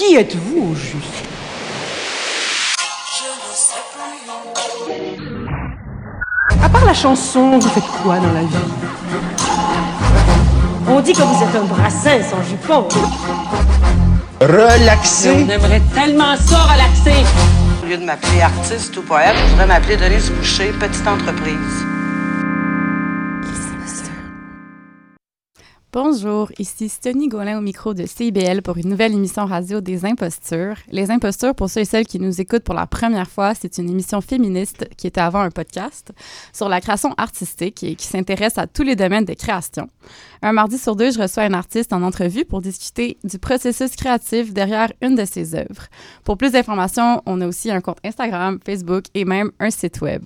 Qui êtes-vous au juste? À part la chanson, vous faites quoi dans la vie? On dit que vous êtes un brassin sans jupon. Relaxer. On aimerait tellement ça relaxer. Au lieu de m'appeler artiste ou poète, je voudrais m'appeler Denise Boucher, petite entreprise. Bonjour, ici Stony Gaulin au micro de CIBL pour une nouvelle émission radio des impostures. Les impostures, pour ceux et celles qui nous écoutent pour la première fois, c'est une émission féministe qui était avant un podcast sur la création artistique et qui s'intéresse à tous les domaines de création. Un mardi sur deux, je reçois un artiste en entrevue pour discuter du processus créatif derrière une de ses œuvres. Pour plus d'informations, on a aussi un compte Instagram, Facebook et même un site web.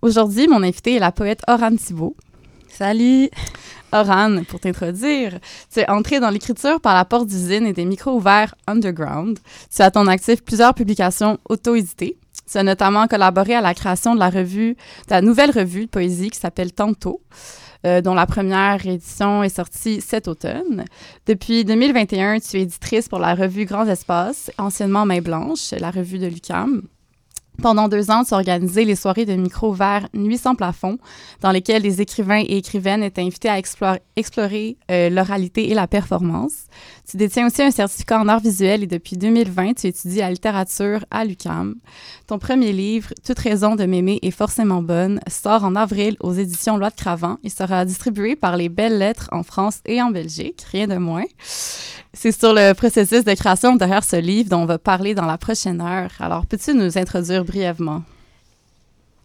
Aujourd'hui, mon invité est la poète Oran Thibault. Salut! Oran, pour t'introduire, tu es entré dans l'écriture par la porte d'usine et des micros ouverts underground. Tu as ton actif plusieurs publications auto-éditées. Tu as notamment collaboré à la création de la revue, de la nouvelle revue de poésie qui s'appelle Tantôt, euh, dont la première édition est sortie cet automne. Depuis 2021, tu es éditrice pour la revue Grands Espaces, anciennement Main Blanche, la revue de l'UCAM. Pendant deux ans, tu as organisé les soirées de micro vers Nuit sans plafond, dans lesquelles les écrivains et écrivaines étaient invités à explorer, explorer euh, l'oralité et la performance. Tu détiens aussi un certificat en art visuel et depuis 2020, tu étudies la littérature à l'UCAM. Ton premier livre, Toute raison de m'aimer est forcément bonne, sort en avril aux éditions Loi de Cravant et sera distribué par les Belles Lettres en France et en Belgique, rien de moins. C'est sur le processus de création derrière ce livre dont on va parler dans la prochaine heure. Alors, peux-tu nous introduire brièvement?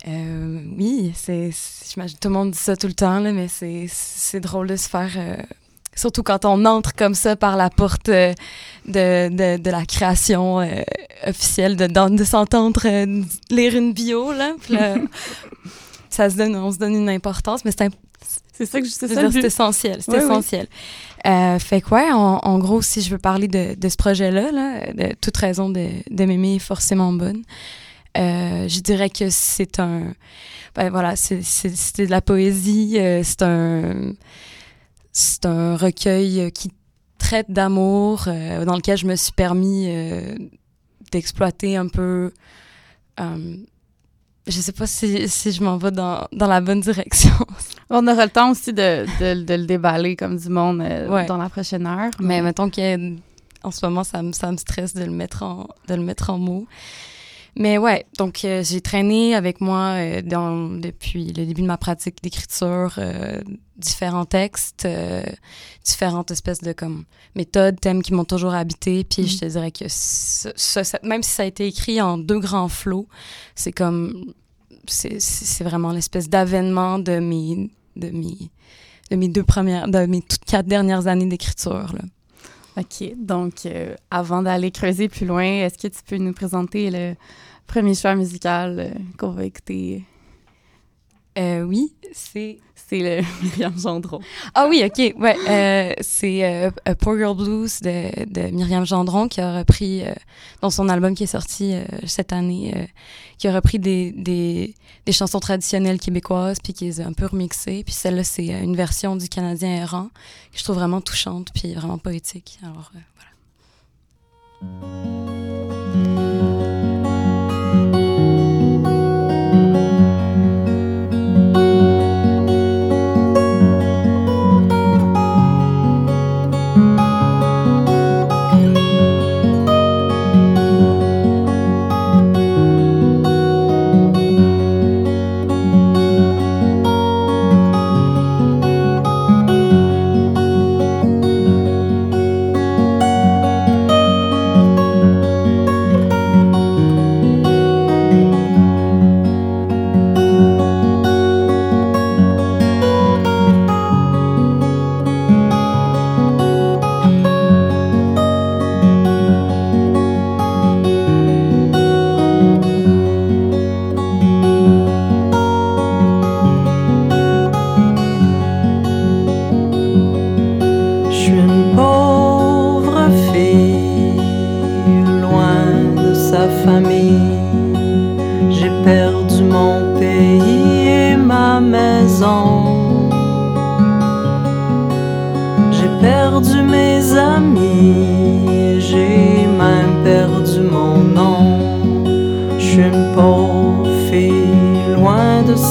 Euh, oui, c'est, j'imagine tout le monde dit ça tout le temps, là, mais c'est, c'est drôle de se faire, euh, surtout quand on entre comme ça par la porte euh, de, de, de, la création officielle, de, de, de s'entendre lire une bio, là, là ça se donne, on se donne une importance, mais c'est, imp- c'est ça que je, c'est, essentiel, c'est oui, essentiel. Oui. Euh, fait quoi, ouais, en, en, gros, si je veux parler de, de ce projet-là, là, de toute raison de, de m'aimer forcément bonne, euh, je dirais que c'est un, ben voilà, c'est, de la poésie, euh, c'est un, c'est un recueil qui traite d'amour, euh, dans lequel je me suis permis euh, d'exploiter un peu je sais pas si, si je m'en vais dans, dans, la bonne direction. On aura le temps aussi de, de, de le déballer comme du monde euh, ouais. dans la prochaine heure. Mais, mais mettons qu'en ce moment, ça me, ça me stresse de le mettre en, de le mettre en mots. Mais ouais, donc euh, j'ai traîné avec moi euh, dans, depuis le début de ma pratique d'écriture euh, différents textes, euh, différentes espèces de comme méthodes, thèmes qui m'ont toujours habité. Puis mm. je te dirais que ça, ça, même si ça a été écrit en deux grands flots, c'est comme c'est vraiment l'espèce d'avènement de mes de mes de mes deux premières de mes toutes quatre dernières années d'écriture là. OK. Donc, euh, avant d'aller creuser plus loin, est-ce que tu peux nous présenter le premier choix musical euh, qu'on va écouter? Euh, oui, c'est... C'est le Myriam Gendron. Ah oui, OK. Ouais, euh, c'est A Poor Girl Blues de, de Myriam Gendron qui a repris, euh, dans son album qui est sorti euh, cette année, qui a repris des, des, des, chansons traditionnelles québécoises puis qui les a un peu remixées. Puis celle-là, c'est une version du Canadien errant que je trouve vraiment touchante puis vraiment poétique. Alors, voilà.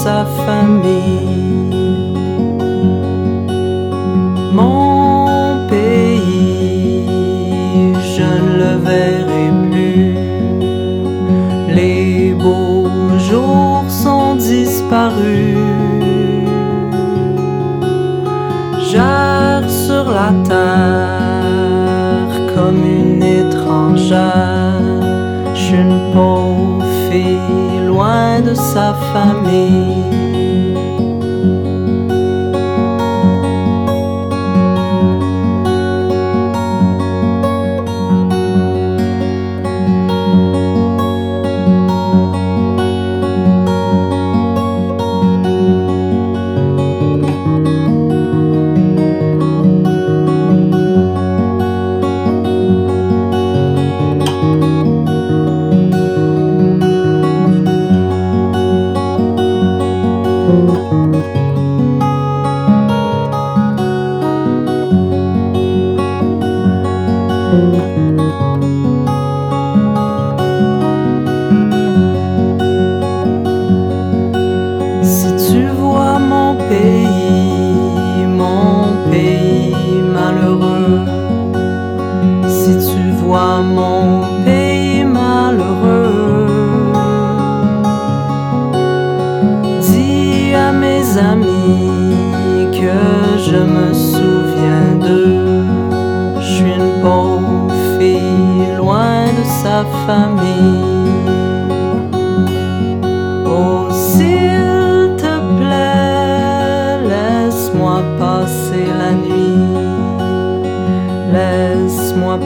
Sa famille. Mon pays, je ne le verrai plus. Les beaux jours sont disparus. J'erre sur la terre comme une étrangère. Je suis une pauvre fille loin de sa famille.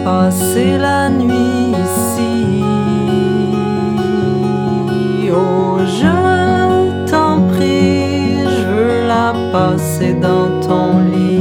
Passer la nuit ici. Oh, je t'en prie, je veux la passer dans ton lit.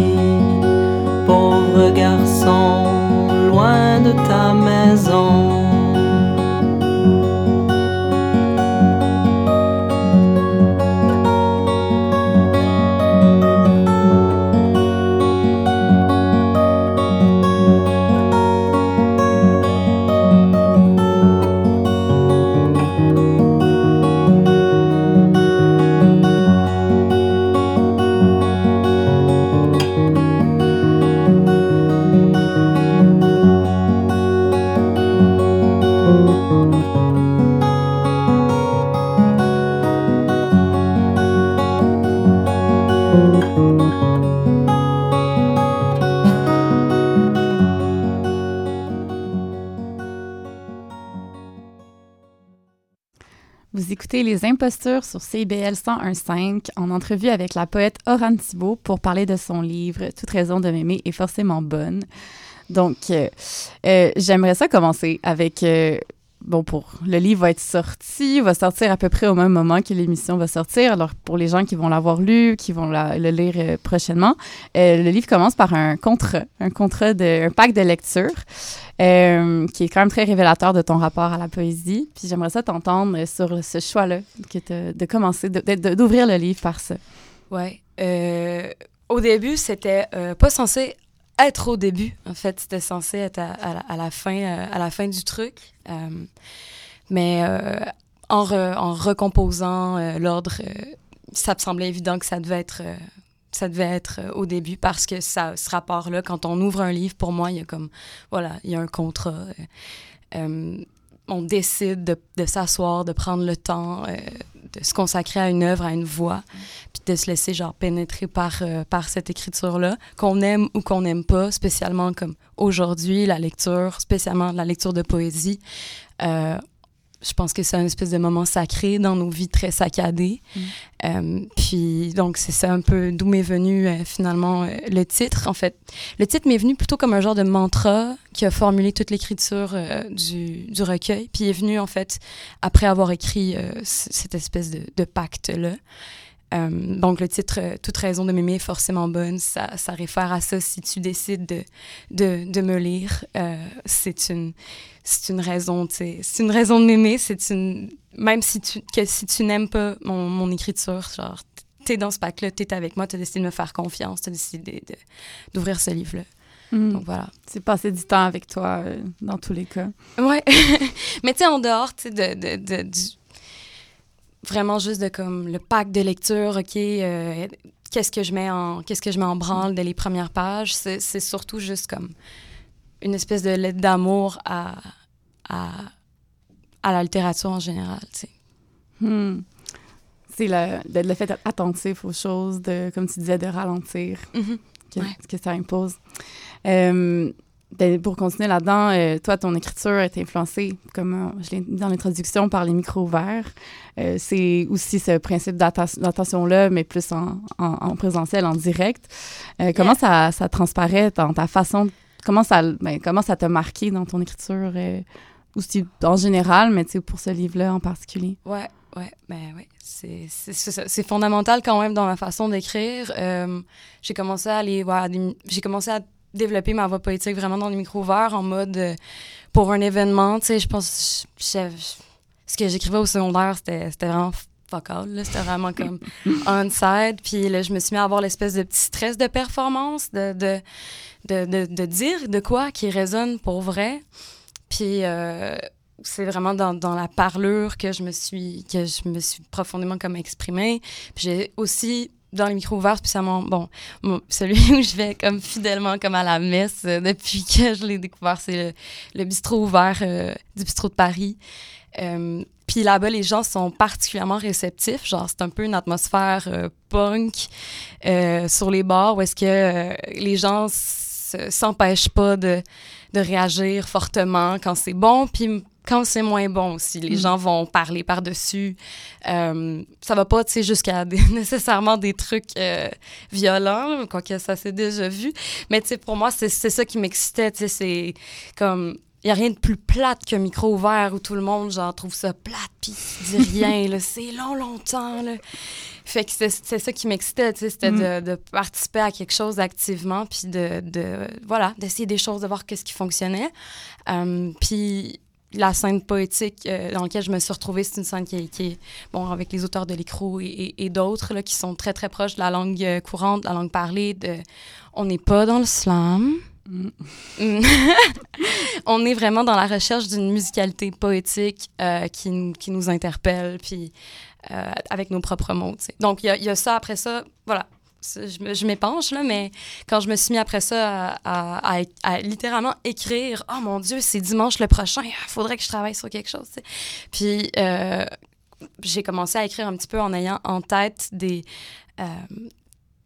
Les Impostures sur CBL 101.5 en entrevue avec la poète Oran Thibault pour parler de son livre Toute raison de m'aimer est forcément bonne. Donc, euh, euh, j'aimerais ça commencer avec. euh, bon, pour le livre va être sorti, va sortir à peu près au même moment que l'émission va sortir. Alors, pour les gens qui vont l'avoir lu, qui vont le lire euh, prochainement, euh, le livre commence par un contrat, un contrat de, un pack de lecture euh, qui est quand même très révélateur de ton rapport à la poésie. Puis j'aimerais ça t'entendre sur ce choix-là, de commencer, d'ouvrir le livre par ça. Ouais. Au début, c'était pas censé être au début. En fait, c'était censé être à, la, fin, euh, à la fin du truc. Euh, mais euh, en, re- en recomposant l'ordre, ça me semblait évident que ça devait être, ça devait être au début parce que ce rapport-là, quand on ouvre un livre, pour moi, il y a comme, voilà, il y a un contrat. on décide de, s'asseoir, de prendre le temps, de se consacrer à une œuvre, à une voix, puis de se laisser genre pénétrer par, euh, par cette écriture-là, qu'on aime ou qu'on n'aime pas, spécialement comme aujourd'hui, la lecture, spécialement la lecture de poésie. Euh, je pense que c'est un espèce de moment sacré dans nos vies très saccadées. Euh, puis donc c'est ça un peu d'où m'est venu euh, finalement euh, le titre. En fait, le titre m'est venu plutôt comme un genre de mantra qui a formulé toute l'écriture du, du recueil. Puis il est venu en fait après avoir écrit cette espèce de, de pacte là. Euh, donc le titre euh, Toute raison de m'aimer est forcément bonne, ça, ça réfère à ça si tu décides de, de, de me lire. Euh, c'est une une raison, c'est une raison de m'aimer, c'est une même si tu que si tu n'aimes pas mon, mon écriture, genre t'es dans ce pack-là, t'es avec moi, t'as décidé de me faire confiance, t'as décidé d'ouvrir ce livre-là. Mm. Donc voilà. C'est passer du temps avec toi euh, dans tous les cas. Ouais. Mais tu sais, en dehors, tu sais, de, de, de- du... vraiment juste de comme le pack de lecture, OK, euh, qu'est-ce que je mets en qu'est-ce que je mets en branle dès les premières pages, c'est c'est surtout juste comme une espèce de lettre d'amour à, à, à la littérature en général. Hmm. C'est le, le, fait d'être attentif aux choses, de, comme tu disais, de ralentir, que, Ouais. que ça impose. Euh, pour continuer là-dedans, euh, toi, ton écriture est influencée, comme euh, je l'ai dit dans l'introduction, par les micros ouverts. Euh, c'est aussi ce principe d'attention-là, mais plus en, en, en présentiel, en direct. Euh, comment ça, ça transparaît dans ta façon, comment ça, ben, comment ça t'a marqué dans ton écriture, aussi en général, mais pour ce livre-là en particulier? Ouais, ouais, ben ouais. C'est, fondamental quand même dans ma façon d'écrire. J'ai commencé à aller voir j'ai commencé à développer ma voix poétique vraiment dans les micros ouverts en mode euh, pour un événement, tu sais, je pense je- ce que j'écrivais au secondaire, c'était, vraiment fuck all. C'était vraiment comme on-side. Puis là, je me suis mis à avoir l'espèce de petit stress de performance, de, de, de, de, de dire de quoi qui résonne pour vrai. Puis euh, c'est vraiment dans, dans la parlure que je me suis que je me suis profondément comme exprimée. Puis j'ai aussi dans les micros ouverts, spécialement, bon, mon- celui où je vais comme fidèlement comme à la messe euh, depuis que je l'ai découvert, c'est le, bistrot ouvert euh, du bistrot de Paris. Euh, puis là-bas, les gens sont particulièrement réceptifs. Genre, c'est un peu une atmosphère punk sur les bars où est-ce que les gens s'empêchent pas de, de réagir fortement quand c'est bon, puis quand c'est moins bon aussi. Les Mm. gens vont parler par-dessus. Euh, ça va pas, tu sais, jusqu'à nécessairement des trucs euh, violents, quoique ça s'est déjà vu. Mais tu sais, pour moi, c'est ça qui m'excitait, tu sais, c'est comme... Il n'y a rien de plus plate qu'un micro ouvert où tout le monde, genre, trouve ça plate, puis dit rien, là. C'est long, longtemps, là. Fait que c'est ça qui m'excitait, tu sais, c'était de, de participer à quelque chose activement, puis de, de voilà, d'essayer des choses, de voir qu'est-ce qui fonctionnait. Euh, puis la scène poétique euh, dans laquelle je me suis retrouvée, c'est une scène qui est, qui est, bon, avec les auteurs de l'écrou et, et, et d'autres, là, qui sont très, très proches de la langue euh, courante, de la langue parlée, de... On n'est pas dans le slam. Mm. On est vraiment dans la recherche d'une musicalité poétique euh, qui, nous- qui nous interpelle, puis euh, avec nos propres mots. tu sais. Donc, il y, a- il y a ça, après ça, voilà. Je, m'épanche, là, mais quand je me suis mis après ça à, à- à- à littéralement écrire, oh mon Dieu, c'est dimanche le prochain, il faudrait que je travaille sur quelque chose. Puis, euh, j'ai commencé à écrire un petit peu en ayant en tête des. euh,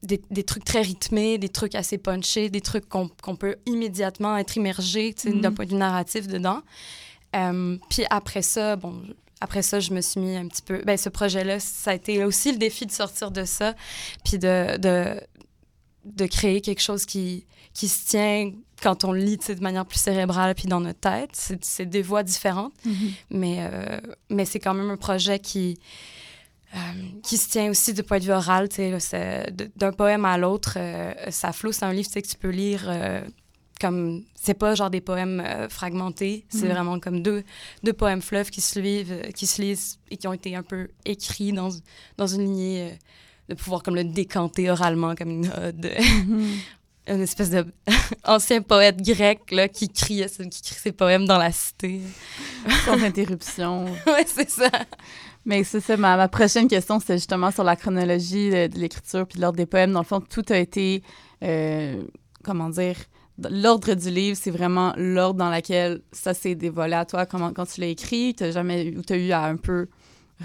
des, des trucs très rythmés, des trucs assez punchés, des trucs qu'on peut immédiatement être immergé sais, Mhm. d'un point de vue narratif dedans. Euh, puis après ça, bon, après ça, je me suis mis un petit peu. Ben, ce projet-là, ça a été aussi le défi de sortir de ça, puis de, de, de créer quelque chose qui, qui se tient quand on lit de manière plus cérébrale, puis dans notre tête. C'est des voix différentes, mais, euh, mais c'est quand même un projet qui. euh, qui se tient aussi du point de vue oral, d'un poème à l'autre, euh, ça floue, c'est un livre que tu peux lire euh, comme, c'est pas genre des poèmes euh, fragmentés, c'est Mhm. vraiment comme deux, deux poèmes fleuves qui se, lisent, euh, qui se lisent et qui ont été un peu écrits dans, dans une lignée euh, de pouvoir comme le décanter oralement comme une ode. une espèce de ancien poète grec là, qui criait qui crie ses poèmes dans la cité. Sans interruption. ouais, c'est ça. Mais c'est ça, ma, ma prochaine question, c'était justement sur la chronologie de, de l'écriture puis de l'ordre des poèmes. Dans le fond, tout a été, euh, comment dire, l'ordre du livre, c'est vraiment l'ordre dans lequel ça s'est dévoilé à toi comment, quand tu l'as écrit. T'as jamais eu, ou t'as eu à un peu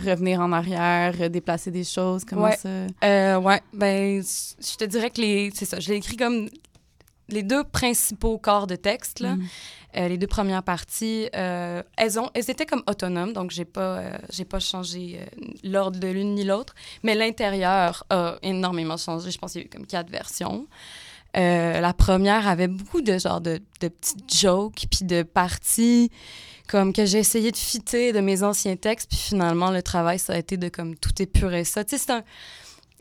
revenir en arrière, déplacer des choses, comment Ouais. ça... Euh, ouais, ben, je te dirais que les, c'est ça, je l'ai écrit comme les deux principaux corps de texte, là. Mhm. Euh, les deux premières parties, euh, elles, ont, elles étaient comme autonomes, donc j'ai pas, euh, j'ai pas changé l'ordre de l'une ni l'autre, mais l'intérieur a énormément changé. Je pense qu'il y a eu comme quatre versions. Euh, la première avait beaucoup de genre de, de petites jokes, puis de parties comme que j'ai essayé de fitter de mes anciens textes, puis finalement le travail ça a été de comme tout épurer ça. Tu sais, c'est un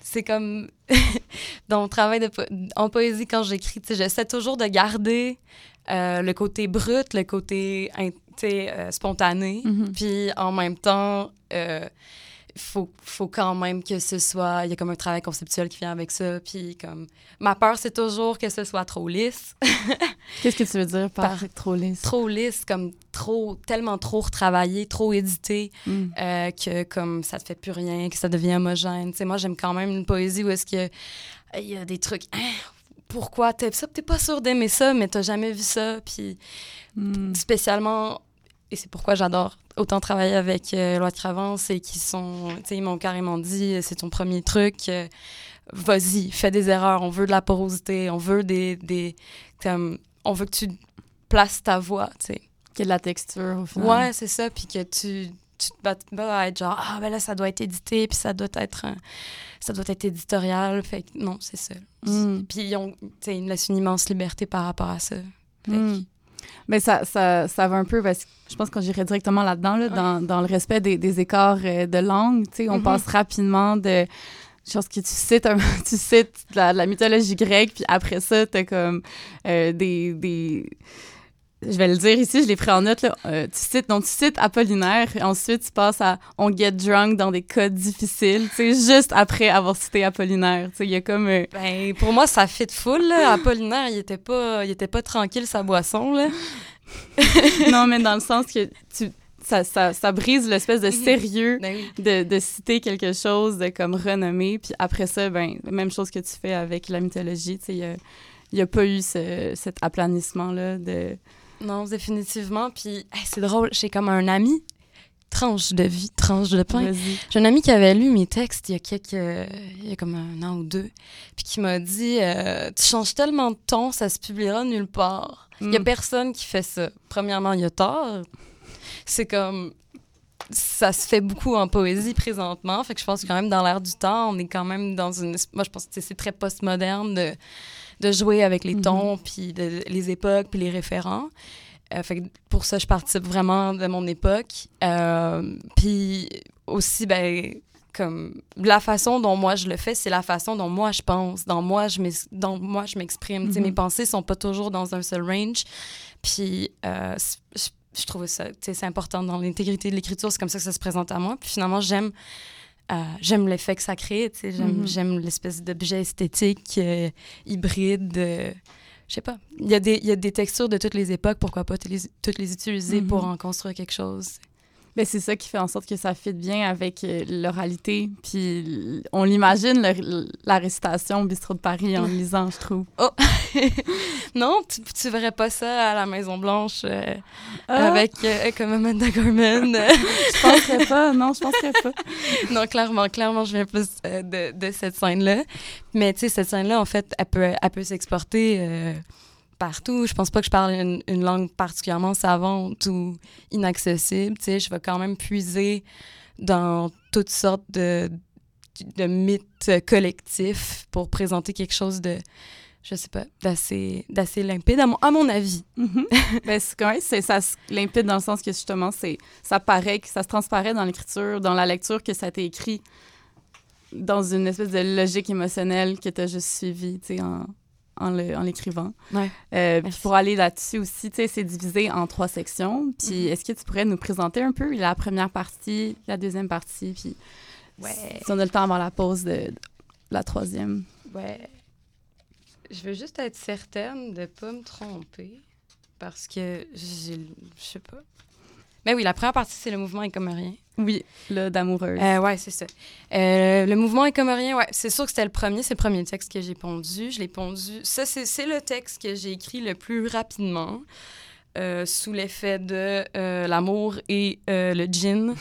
c'est comme dans mon travail de po- en poésie quand j'écris, j'essaie toujours de garder euh, le côté brut, le côté euh, spontané, Mhm. puis en même temps euh, faut, faut quand même que ce soit. Il y a comme un travail conceptuel qui vient avec ça. Puis, comme. Ma peur, c'est toujours que ce soit trop lisse. Qu'est-ce que tu veux dire par, Par- trop lisse? trop lisse, comme trop. tellement trop retravaillé, trop édité, Mm. euh, que comme ça te fait plus rien, que ça devient homogène. Tu sais, moi, j'aime quand même une poésie où est-ce que. Il y a des trucs. Hein, pourquoi t'es ça? T'es pas sûr d'aimer ça, mais t'as jamais vu ça. Puis, Mm. spécialement, et c'est pourquoi j'adore autant travailler avec euh, Loi de Cravance, c'est qu'ils sont, tu sais, ils m'ont carrément dit, c'est ton premier truc, euh, vas-y, fais des erreurs, on veut de la porosité, on veut des, des comme, on veut que tu places ta voix, tu sais. Qu'il y ait de la texture au final. Ouais, c'est ça, puis que tu, tu te battes à être genre, ah, ben là, ça doit être édité, puis ça doit être, un- ça doit être éditorial, fait que non, c'est ça. Mm. Puis ils ont, tu sais, ils me laissent une immense liberté par rapport à ça. Fait Mm. Mais ça, ça, ça va un peu, parce que je pense qu'on j'irais directement là-dedans, là, Ouais. dans, dans le respect des, des écarts euh, de langue. Tu sais, on Mhm. passe rapidement de choses que tu cites, un- tu cites de la, de la mythologie grecque, puis après ça, t'as comme euh, des, des... Je vais le dire ici, je l'ai pris en note, là. Euh, tu cites, donc tu cites Apollinaire, et ensuite tu passes à On get drunk dans des cas difficiles, tu sais, juste après avoir cité Apollinaire. Tu sais, il y a comme... euh, Ben, pour moi, ça fit full. Là. Apollinaire, il était pas, il était pas tranquille, sa boisson. Là. non, mais dans le sens que tu, ça, ça, ça brise l'espèce de Mhm. sérieux Ben oui. de, de citer quelque chose de comme renommé. Puis après ça, ben, la même chose que tu fais avec la mythologie. Tu sais, il y a, pas eu ce, cet aplanissement-là de... Non, définitivement. Puis, hey, c'est drôle, j'ai comme un ami, tranche de vie, tranche de pain. J'ai un ami qui avait lu mes textes il y a quelques, il y a comme un an ou deux, puis qui m'a dit euh, Tu changes tellement de ton, ça se publiera nulle part. Il y a Mm. personne qui fait ça. Premièrement, il y a tort. C'est comme. Ça se fait beaucoup en poésie présentement. Fait que je pense que quand même dans l'air du temps, on est quand même dans une. Moi, je pense que c'est très postmoderne de, de jouer avec les Mhm. tons, puis de- les époques, puis les référents. Euh, fait que pour ça, je participe vraiment de mon époque. Euh, puis aussi, ben, comme la façon dont moi je le fais, c'est la façon dont moi je pense, dont moi je moi m'exprime. Mhm. Mes pensées sont pas toujours dans un seul range. Puis euh, je, je trouve ça, c'est important dans l'intégrité de l'écriture. C'est comme ça que ça se présente à moi. Puis finalement, j'aime euh, j'aime l'effet que ça crée. sais, J'aime l'espèce d'objet esthétique euh, hybride. je sais pas. Il y, a des, il y a des textures de toutes les époques. Pourquoi pas toutes les, toutes les utiliser pour en construire quelque chose? Ben, c'est ça qui fait en sorte que ça fit bien avec euh, l'oralité. Puis on l'imagine, le- la récitation au bistrot de Paris en lisant, je trouve. non, tu, tu verrais pas ça à la Maison-Blanche euh, Ah, avec euh, comme Amanda Gorman. Je penserais pas. Non, je penserais pas. non, clairement, clairement, je viens plus euh, de, de cette scène-là. Mais tu sais, cette scène-là, en fait, elle peut, elle peut s'exporter partout. Je pense pas que je parle une, une langue particulièrement savante ou inaccessible. Tu sais, je vais quand même puiser dans toutes sortes de, de mythes collectifs pour présenter quelque chose de, je sais pas, d'assez, d'assez limpide, à mon, à mon avis. Ben, c'est quand même, c'est, ça limpide dans le sens que justement, c'est, ça paraît, que ça se transparaît dans l'écriture, dans la lecture, que ça a été écrit dans une espèce de logique émotionnelle que tu as juste suivi, tu sais, en, en, l'écrivant. Ouais. Euh, puis pour aller là-dessus aussi, tu sais, c'est divisé en trois sections. Puis est-ce que tu pourrais nous présenter un peu la première partie, la deuxième partie, puis Ouais. si on a le temps avant la pause de, de la troisième? Ouais. Je veux juste être certaine de pas me tromper parce que. Je sais pas. Mais oui, la première partie, c'est le mouvement est comme rien. Oui, là, d'amoureuse. Euh, ouais, c'est ça. Euh, le mouvement est comme rien, ouais. C'est sûr que c'était le premier, c'est le premier texte que j'ai pondu. Je l'ai pondu. Ça, c'est le texte que j'ai écrit le plus rapidement. euh, sous l'effet de euh, l'amour et le gin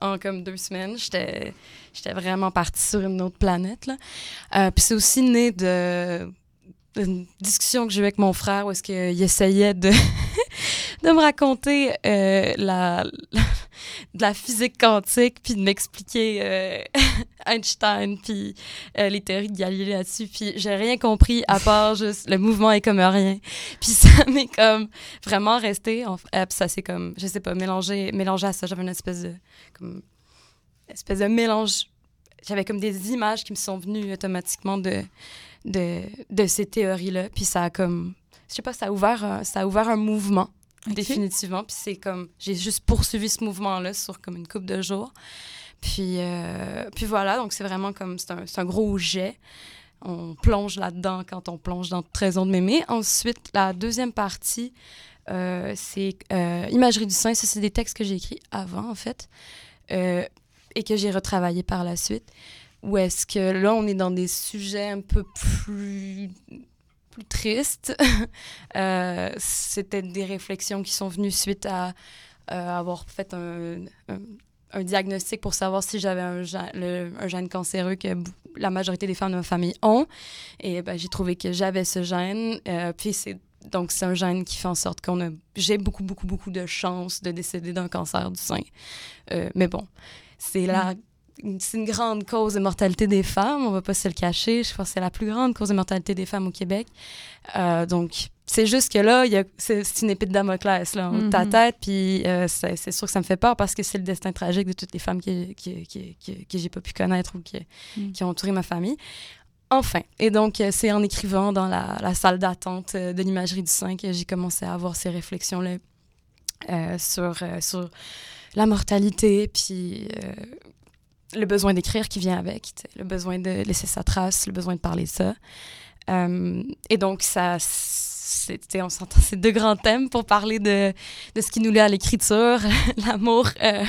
en comme deux semaines. J'étais j'étais vraiment partie sur une autre planète. Là. Puis c'est aussi né de d'une discussion que j'ai eue avec mon frère où est-ce qu'il essayait de, me raconter euh, la, de la physique quantique puis de m'expliquer euh, Einstein puis euh, les théories de Galilée là-dessus puis j'ai rien compris à part juste le mouvement est comme rien. Puis ça m'est comme vraiment resté ça s'est comme je sais pas mélangé mélangé à ça. J'avais une espèce de espèce de mélange. J'avais comme des images qui me sont venues automatiquement de de, de ces théories-là. Puis ça a comme, je sais pas, ça a ouvert un, ça a ouvert un mouvement, définitivement. Puis c'est comme, j'ai juste poursuivi ce mouvement-là sur comme une couple de jours. Puis, euh, puis voilà, donc c'est vraiment comme, c'est un, un gros jet. On plonge là-dedans quand on plonge dans Trésor de mémé. Ensuite, la deuxième partie, euh, c'est euh, Imagerie du sein. Ça, c'est des textes que j'ai écrits avant, en fait, et que j'ai retravaillé par la suite. Ou est-ce que là, on est dans des sujets un peu plus, plus tristes? Euh, C'était des réflexions qui sont venues suite à euh, avoir fait un, un, un diagnostic pour savoir si j'avais un, gène- le- un gène cancéreux que la majorité des femmes de ma famille ont. Et ben, j'ai trouvé que j'avais ce gène. Euh, puis c'est donc c'est un gène qui fait en sorte qu'on a j'ai beaucoup beaucoup beaucoup de chances de décéder d'un cancer du sein. Euh, mais bon, c'est la c'est une grande cause de mortalité des femmes, on va pas se le cacher. Je pense que c'est la plus grande cause de mortalité des femmes au Québec. Euh, donc, c'est juste que là, il y a- c'est c'est une épée de Damoclès là, en ta tête, puis euh, c'est c'est sûr que ça me fait peur parce que c'est le destin tragique de toutes les femmes qui, qui, qui, qui- que j'ai pas pu connaître ou qui, Mhm. qui ont entouré ma famille. Enfin, et donc euh, c'est en écrivant dans la, la salle d'attente de l'imagerie du sein que j'ai commencé à avoir ces réflexions-là euh, sur, euh, sur la mortalité, puis euh, le besoin d'écrire qui vient avec, le besoin de laisser sa trace, le besoin de parler de ça. Euh, et donc, ça, c'était, on s'entend, c'est deux grands thèmes pour parler de, de ce qui nous lie à l'écriture, l'amour euh,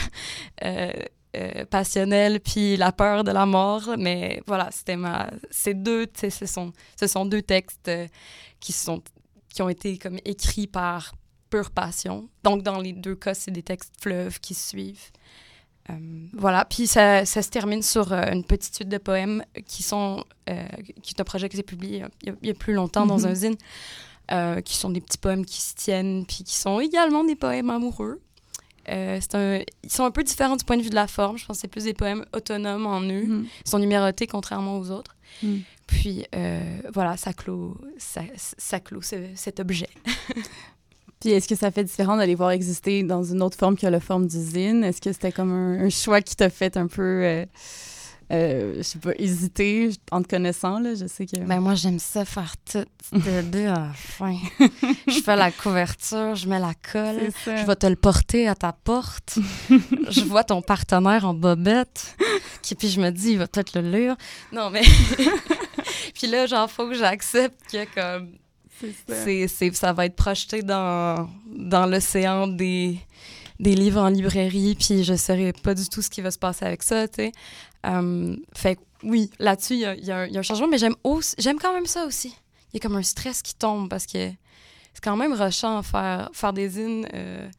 euh, passionnel, puis la peur de la mort. Mais voilà, c'était ma, ces deux, ce sont, ce sont deux textes qui sont, qui ont été comme écrits par pure passion. Donc, dans les deux cas, c'est des textes fleuves qui suivent. Euh, voilà, puis ça, ça se termine sur euh, une petite suite de poèmes qui sont, euh, qui est un projet que j'ai publié il y a, il y a plus longtemps dans Mhm. un zine, euh, qui sont des petits poèmes qui se tiennent, puis qui sont également des poèmes amoureux. Euh, un, ils sont un peu différents du point de vue de la forme. Je pense que c'est plus des poèmes autonomes en eux. Mhm. Ils sont numérotés contrairement aux autres. Mm. Puis euh, voilà, ça clôt, ça, ça clôt ce- cet objet. Puis est-ce que ça fait différent de les voir exister dans une autre forme que la forme d'usine? Est-ce que c'était comme un, un choix qui t'a fait un peu, euh, euh, je sais pas, hésiter en te connaissant, là? Je sais que... Ben moi, j'aime ça faire tout de début à la fin. je fais la couverture, je mets la colle. Je vais te le porter à ta porte. je vois ton partenaire en bobette. Qui, puis je me dis, il va peut-être le lire. Non, mais. puis là, genre, faut que j'accepte que, comme, C'est ça. va être projeté dans, dans l'océan des, des livres en librairie, puis je saurais pas du tout ce qui va se passer avec ça, tu sais. Euh, fait oui, là-dessus, il y a, un- changement, mais j'aime, quand même ça aussi. Il y a comme un stress qui tombe parce que c'est quand même rushant faire, faire des zines. euh,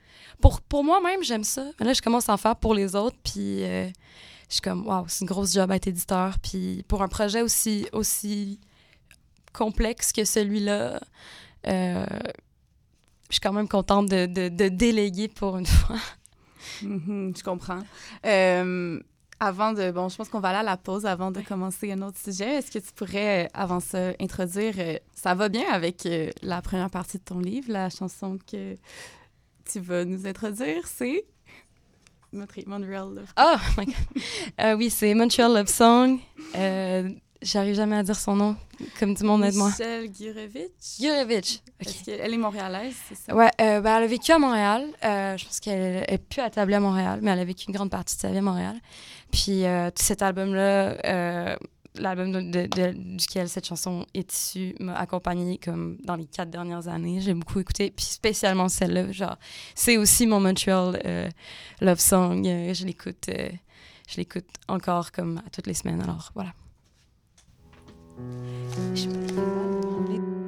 pour, pour moi-même, j'aime ça. Là, je commence à en faire pour les autres, puis euh, je suis comme, waouh, c'est une grosse job à être éditeur. Puis pour un projet aussi, aussi complexe que celui-là, euh, je suis quand même contente de, de, de déléguer pour une fois. Mhm, je comprends. Euh, avant de... Bon, je pense qu'on va aller à la pause avant de commencer un autre sujet. Est-ce que tu pourrais, euh, avant ça, introduire... ça va bien avec la première partie de ton livre, la chanson que tu vas nous introduire, c'est... Montreal Love. Oh my God. Euh, oui, c'est Montreal Love Song. Euh, J'arrive jamais à dire son nom, comme du monde aide-moi. Michelle Gurevitch. Gurevitch. Ok. Est-ce qu'elle est montréalaise, c'est ça? Ouais, euh, ben, elle a vécu à Montréal. Euh, je pense qu'elle est plus établie à Montréal, mais elle a vécu une grande partie de sa vie à Montréal. Puis euh, tout cet album-là, euh, l'album de, de- de- duquel cette chanson est issue, m'a accompagnée comme dans les quatre dernières années. J'ai beaucoup écouté, puis spécialement celle-là. Genre, c'est aussi mon Montreal love song. Je l'écoute, je l'écoute encore comme à toutes les semaines. Alors voilà. Je peux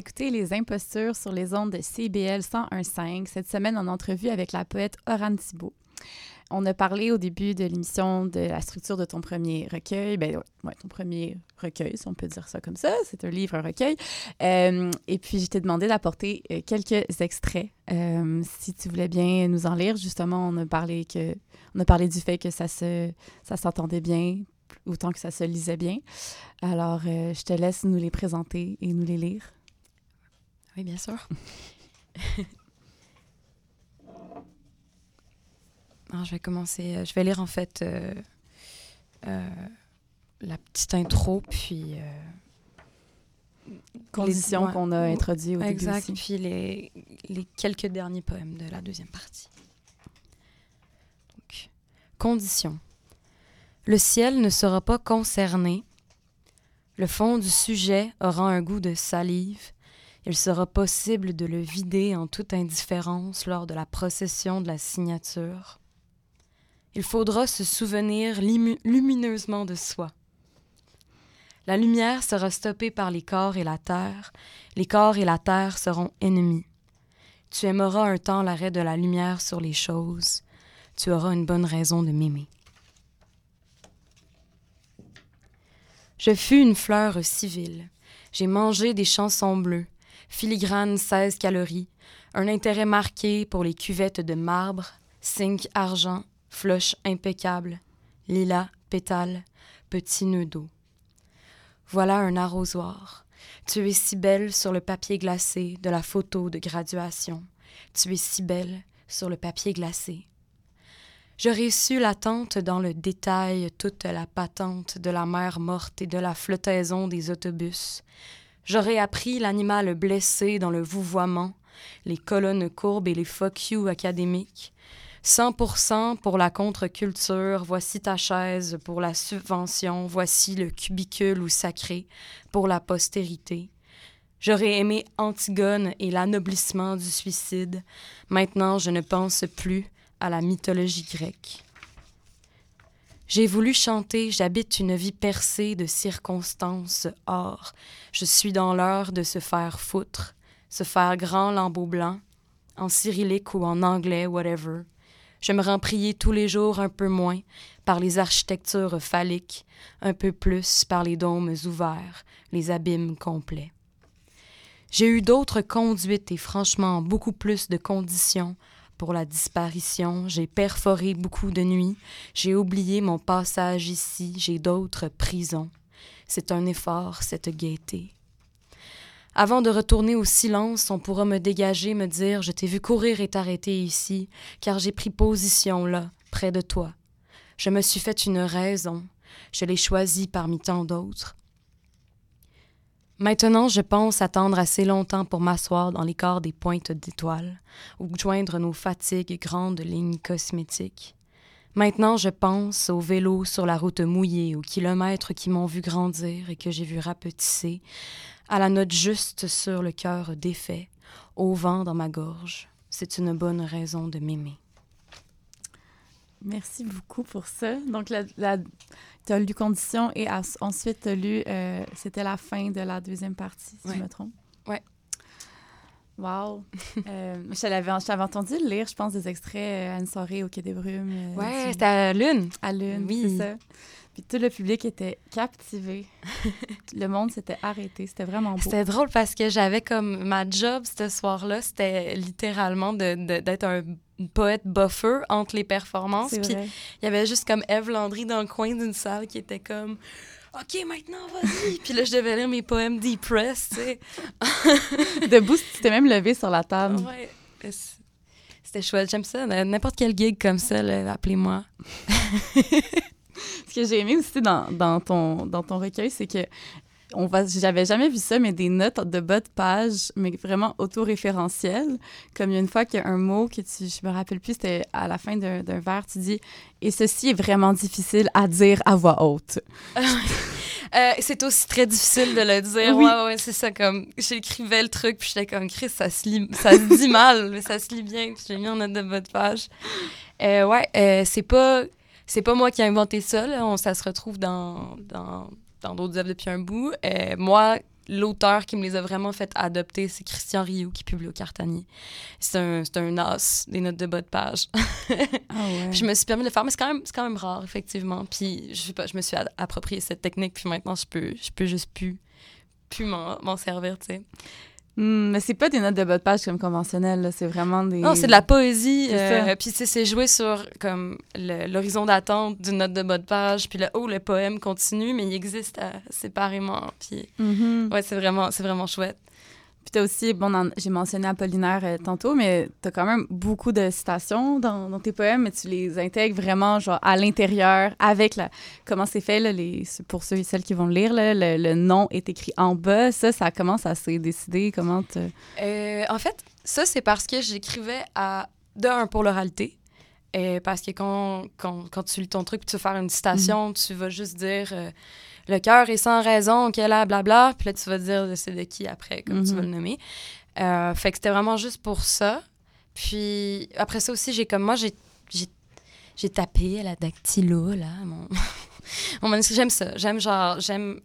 écoutez Les Impostures sur les ondes de CBL 101.5. Cette semaine, en entrevue avec la poète Oran Thibault. On a parlé au début de l'émission de la structure de ton premier recueil. Ben ouais, ton premier recueil, si on peut dire ça comme ça. C'est un livre, un recueil. Euh, et puis, je t'ai demandé d'apporter euh, quelques extraits. Euh, si tu voulais bien nous en lire, justement, on a parlé, que, on a parlé du fait que ça, se, ça s'entendait bien, autant que ça se lisait bien. Alors, je te laisse nous les présenter et nous les lire. Oui, bien sûr. Ah, je vais commencer. Euh, je vais lire en fait euh, euh, la petite intro, puis. Conditions qu'on a introduit au exact, début. Puis les, les, quelques derniers poèmes de la deuxième partie. Donc, conditions. Le ciel ne sera pas concerné. Le fond du sujet aura un goût de salive. Il sera possible de le vider en toute indifférence lors de la procession de la signature. Il faudra se souvenir lumineusement de soi. La lumière sera stoppée par les corps et la terre. Les corps et la terre seront ennemis. Tu aimeras un temps l'arrêt de la lumière sur les choses. Tu auras une bonne raison de m'aimer. Je fus une fleur civile. J'ai mangé des chansons bleues, filigrane 16 calories, un intérêt marqué pour les cuvettes de marbre, zinc, argent, Floche impeccable, lilas, pétales, petit nœud d'eau. Voilà un arrosoir. Tu es si belle sur le papier glacé de la photo de graduation. Tu es si belle sur le papier glacé. J'aurais su l'attente dans le détail toute la patente de la mer morte et de la flottaison des autobus. J'aurais appris l'animal blessé dans le vouvoiement, les colonnes courbes et les fuck you académiques. 100% pour la contre-culture, voici ta chaise pour la subvention, voici le cubicule ou sacré pour la postérité. J'aurais aimé Antigone et l'anoblissement du suicide. Maintenant, je ne pense plus à la mythologie grecque. J'ai voulu chanter, j'habite une vie percée de circonstances. Or, je suis dans l'heure de se faire foutre, se faire grand lambeau blanc, en cyrillique ou en anglais, whatever. Je me rends prier tous les jours un peu moins par les architectures phalliques, un peu plus par les dômes ouverts, les abîmes complets. J'ai eu d'autres conduites et franchement beaucoup plus de conditions pour la disparition. J'ai perforé beaucoup de nuits. J'ai oublié mon passage ici. J'ai d'autres prisons. C'est un effort, cette gaieté. Avant de retourner au silence, on pourra me dégager, me dire Je t'ai vu courir et t'arrêter ici, car j'ai pris position là, près de toi. Je me suis fait une raison, je l'ai choisie parmi tant d'autres. Maintenant, je pense attendre assez longtemps pour m'asseoir dans les corps des pointes d'étoiles, ou joindre nos fatigues grandes lignes cosmétiques. Maintenant, je pense aux vélos sur la route mouillée, aux kilomètres qui m'ont vu grandir et que j'ai vu rapetisser, à la note juste sur le cœur défait, au vent dans ma gorge. C'est une bonne raison de m'aimer. Merci beaucoup pour ça. Donc, la, tu as lu Condition et ensuite tu as lu, euh, c'était la fin de la deuxième partie, si je me trompe. Ouais. Wow. euh, je t'avais entendu lire, je pense, des extraits euh, à une soirée au Quai des Brumes. Euh, ouais, c'était à Lune. À Lune, oui. c'est ça. Puis tout le public était captivé. le monde s'était arrêté. C'était vraiment beau. C'était drôle parce que j'avais comme ma job ce soir-là, c'était littéralement d'être un poète buffer entre les performances. Puis il y avait juste comme Eve Landry dans le coin d'une salle qui était comme OK, maintenant, vas-y. puis là, je devais lire mes poèmes depressed, tu sais. Debout, tu t'es même levé sur la table. Ouais. C'était chouette. J'aime ça. N'importe quel gig comme ça, appelez-moi. Ce que j'ai aimé aussi dans, dans, ton, dans ton recueil, c'est que on va, j'avais jamais vu ça, mais des notes de bas de page, mais vraiment autoréférentielles. Comme il y a une fois qu'il y a un mot que tu, je me rappelle plus, c'était à la fin d'un, vers, tu dis Et ceci est vraiment difficile à dire à voix haute. Euh, c'est aussi très difficile de le dire. Oui. Ouais, ouais, c'est ça. Comme j'écrivais le truc, puis j'étais comme Chris, ça se lit, ça se dit mal, mais ça se lit bien. Puis j'ai mis en note de bas de page. Euh, ouais, euh, c'est pas c'est pas moi qui ai inventé ça. Là. On, ça se retrouve dans, dans, dans d'autres œuvres depuis un bout. Euh, moi, l'auteur qui me les a vraiment fait adopter, c'est Christian Rioux qui publie au Cartanier. C'est un, c'est un as des notes de bas de page. Ah ouais. je me suis permis de le faire, mais c'est quand même, c'est quand même rare, effectivement. Puis je sais pas, je me suis approprié cette technique, puis maintenant, je peux, je peux juste plus, plus m'en, m'en servir, tu sais. Hmm, mais c'est pas des notes de bas de page comme conventionnelles. C'est vraiment des. Non, c'est de la poésie. Euh, puis c'est joué sur comme le- l'horizon d'attente d'une note de bas de page, puis là, oh, le poème continue, mais il existe séparément. Puis Mhm. ouais, c'est vraiment, c'est vraiment chouette. Puis t'as aussi, bon, j'ai mentionné Apollinaire euh, tantôt, mais t'as quand même beaucoup de citations dans, dans tes poèmes, mais tu les intègres vraiment, genre, à l'intérieur, avec la... Comment c'est fait, là, les, pour ceux et celles qui vont le lire, là, le, le nom est écrit en bas. Ça, ça commence à se décider, comment te... Euh, en fait, ça, c'est parce que j'écrivais à. De un, pour l'oralité. Euh, parce que quand, quand, quand tu lis ton truc, tu veux faire une citation, tu vas juste dire euh, le cœur est sans raison, qu'elle a blabla, puis là, tu vas dire c'est de qui après, comme tu Mhm. vas le nommer. Euh, fait que c'était vraiment juste pour ça. Puis après ça aussi, j'ai comme moi, j'ai j'ai j'ai tapé à la dactylo, là, mon, mon manuscrit. J'aime ça. J'aime genre, j'aime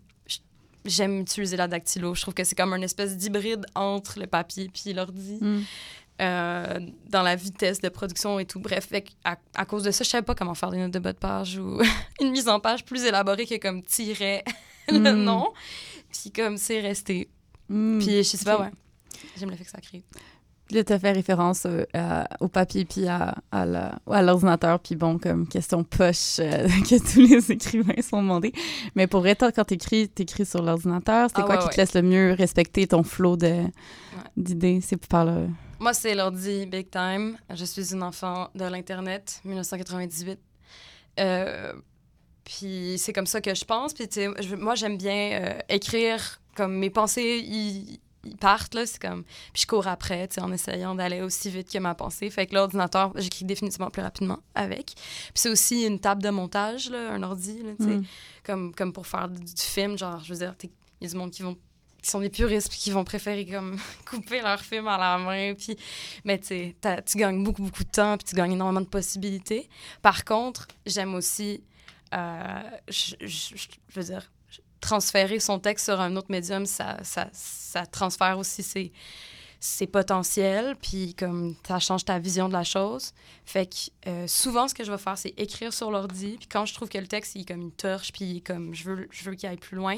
j'aime utiliser la dactylo. Je trouve que c'est comme une espèce d'hybride entre le papier puis l'ordi. Hmm. Euh, dans la vitesse de production et tout. Bref, fait à, à cause de ça, je savais pas comment faire des notes de bas de page ou une mise en page plus élaborée que comme tirer le Mm. nom. Puis comme c'est resté. Hmm. Puis je sais pas, ouais. J'aime le fait que ça crée. Là, t'as fait référence euh, à- au papier puis à, à l'ordinateur, puis bon, comme question poche euh, que tous les écrivains sont demandés. Mais pour vrai, toi, quand t'écris, t'écris sur l'ordinateur, c'est Ah quoi ouais, qui ouais. te laisse le mieux respecter ton flot d'idées? C'est par le... Moi, c'est l'ordi big time. Je suis une enfant de l'Internet, 1998. Euh, puis c'est comme ça que je pense. Puis je- moi, j'aime bien euh, écrire comme mes pensées, ils, ils partent, là. C'est comme... Puis je cours après, en essayant d'aller aussi vite que ma pensée. Fait que l'ordinateur, j'écris définitivement plus rapidement avec. Puis c'est aussi une table de montage, là, un ordi, là. Hmm. Comme, comme pour faire du, du film, genre, je veux dire, il y a du monde qui vont qui sont des puristes puis qui vont préférer comme couper leur film à la main puis mais tu tu gagnes beaucoup beaucoup de temps puis tu gagnes énormément de possibilités. Par contre j'aime aussi euh, je, veux dire transférer son texte sur un autre médium ça ça, ça transfère aussi ses ses potentiels puis comme ça change ta vision de la chose. Fait que euh, souvent ce que je vais faire c'est écrire sur l'ordi puis quand je trouve que le texte il est comme une torche puis comme je veux je veux qu'il aille plus loin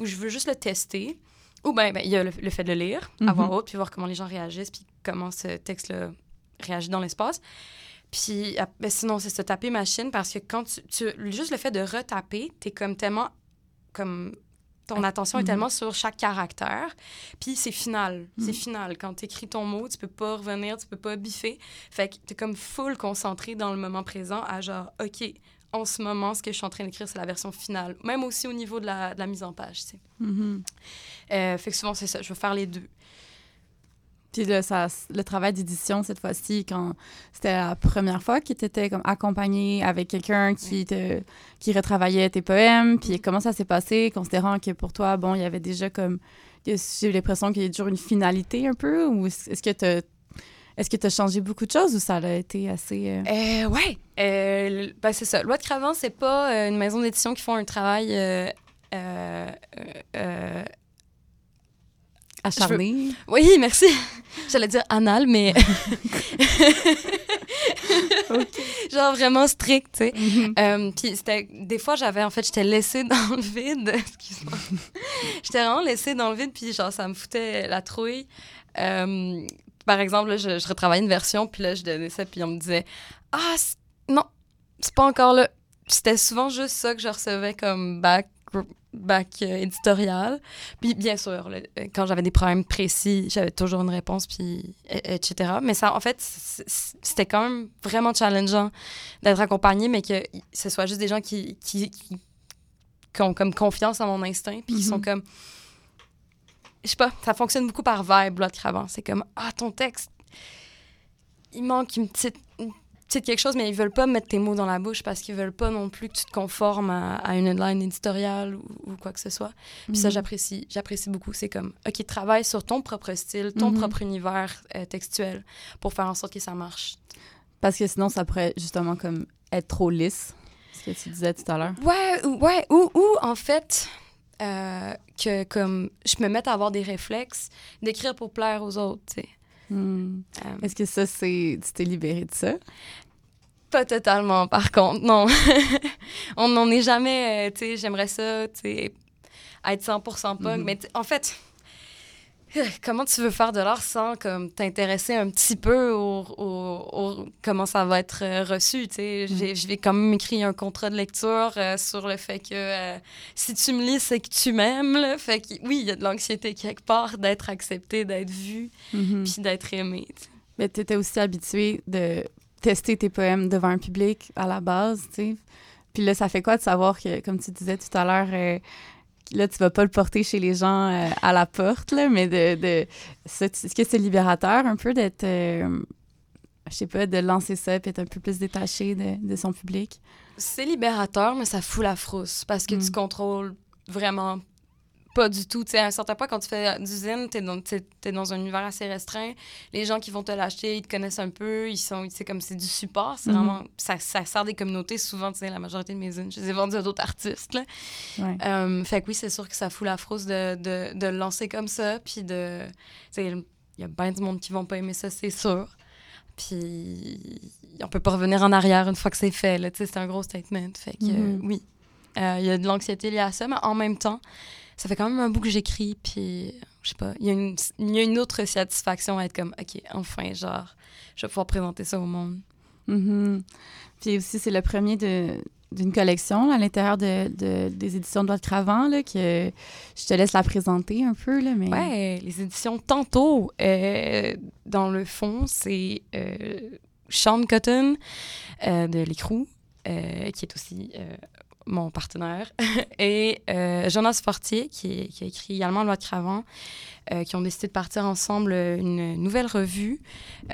ou je veux juste le tester ou bien, ben, il y a le, le fait de le lire à Mhm. voix haute, puis voir comment les gens réagissent, puis comment ce texte-là réagit dans l'espace. Puis ap- ben, sinon, c'est se taper machine, parce que quand tu, tu- Juste le fait de retaper, t'es comme tellement... Comme... Ton attention est Mhm. tellement sur chaque caractère, puis c'est final. Mhm. C'est final. Quand t'écris ton mot, tu peux pas revenir, tu peux pas biffer. Fait que t'es comme full concentré dans le moment présent à genre, OK, en ce moment, ce que je suis en train d'écrire, c'est la version finale. Même aussi au niveau de la, de la mise en page, tu sais. Mhm. Euh, fait que souvent, c'est ça. Je vais faire les deux. Puis le, ça, le travail d'édition, cette fois-ci, quand c'était la première fois que tu étais comme accompagné avec quelqu'un qui, te, qui retravaillait tes poèmes, puis comment ça s'est passé, considérant que pour toi, bon, il y avait déjà comme... J'ai l'impression qu'il y a toujours une finalité un peu, ou est-ce est-ce que tu est-ce que tu as changé beaucoup de choses ou ça a été assez... euh, Euh, ouais. Euh, ben, c'est ça. Loi de Cravant, c'est pas euh, une maison d'édition qui font un travail acharné? Oui, merci. J'allais dire anal, mais. Genre vraiment strict, tu sais. Euh, puis c'était des fois j'avais en fait j'étais laissée dans le vide excuse-moi j'étais vraiment laissée dans le vide puis genre ça me foutait la trouille Euh, par exemple là, je, je retravaillais une version puis là je donnais ça puis on me disait ah non c'est pas encore là c'était souvent juste ça que je recevais comme back back euh, éditorial puis bien sûr là, quand j'avais des problèmes précis j'avais toujours une réponse puis et- etc mais ça en fait c'était quand même vraiment challengeant d'être accompagnée, mais que ce soit juste des gens qui, qui, qui, qui ont comme confiance en mon instinct, puis qui Mhm. sont comme. Je sais pas, ça fonctionne beaucoup par vibe, Loi de Cravant. C'est comme, ah, ton texte, il manque une petite, une petite quelque chose, mais ils veulent pas mettre tes mots dans la bouche parce qu'ils veulent pas non plus que tu te conformes à, à une headline éditoriale ou, ou quoi que ce soit. Puis ça, Mhm. j'apprécie, j'apprécie beaucoup. C'est comme, OK, travaille sur ton propre style, ton Mhm. propre univers euh, textuel pour faire en sorte que ça marche. Parce que sinon, ça pourrait justement comme être trop lisse, ce que tu disais tout à l'heure. Ouais, ou- ouais, ou, ou en fait, euh, que comme je me mette à avoir des réflexes d'écrire pour plaire aux autres. Hmm. Euh, Est-ce que ça, c'est. Tu t'es libéré de ça? Pas totalement, par contre, non. On n'en est jamais, euh, tu sais, j'aimerais ça, tu sais, être 100% punk. Mhm. Mais en fait, comment tu veux faire de l'art sans comme t'intéresser un petit peu au, au- au- comment ça va être euh, reçu, tu sais? J'ai- Je vais quand même écrire un contrat de lecture euh, sur le fait que euh, si tu me lis, c'est que tu m'aimes, là. Fait que oui, il y a de l'anxiété quelque part d'être accepté, d'être vu, Mhm. puis d'être aimé. Mais tu étais aussi habitué de tester tes poèmes devant un public à la base, tu sais. Puis là, ça fait quoi de savoir que, comme tu disais tout à l'heure, euh, là, tu vas pas le porter chez les gens euh, à la porte, là, mais de... de Est-ce que c'est libérateur un peu d'être... euh, je sais pas, de lancer ça puis être un peu plus détaché de, de son public? C'est libérateur, mais ça fout la frousse parce que Mm. tu contrôles vraiment pas du tout. Tu sais, à un certain point, quand tu fais d'usine, dans, t'es- t'es dans un univers assez restreint. Les gens qui vont te l'acheter, ils te connaissent un peu. Ils sont, c'est comme c'est du support. C'est Mhm. vraiment, ça, ça sert des communautés. Souvent, tu sais, la majorité de mes unes, je les ai vendues à d'autres artistes. Là. Ouais. Euh, fait que oui, c'est sûr que ça fout la frousse de, de, de le lancer comme ça. Puis de. Tu il y a bien du monde qui vont pas aimer ça, c'est sûr. Puis on peut pas revenir en arrière une fois que c'est fait. Tu c'est un gros statement. Fait que Mhm. euh, oui, Euh, il y a de l'anxiété liée à ça, mais en même temps, ça fait quand même un bout que j'écris. Puis je sais pas, il y, a une- il y a une autre satisfaction à être comme, OK, enfin, genre, je vais pouvoir présenter ça au monde. Mhm. Puis aussi, c'est le premier de d'une collection là, à l'intérieur de, de- des éditions de Doigt de Cravant, là, que je te laisse la présenter un peu, là, mais... Ouais, les éditions Tantôt, euh, dans le fond, c'est euh, Sean Cotton euh, de L'écrou, qui est aussi mon partenaire, et euh, Jonas Fortier, qui, a écrit également Loi de Cravant, euh, qui ont décidé de partir ensemble une nouvelle revue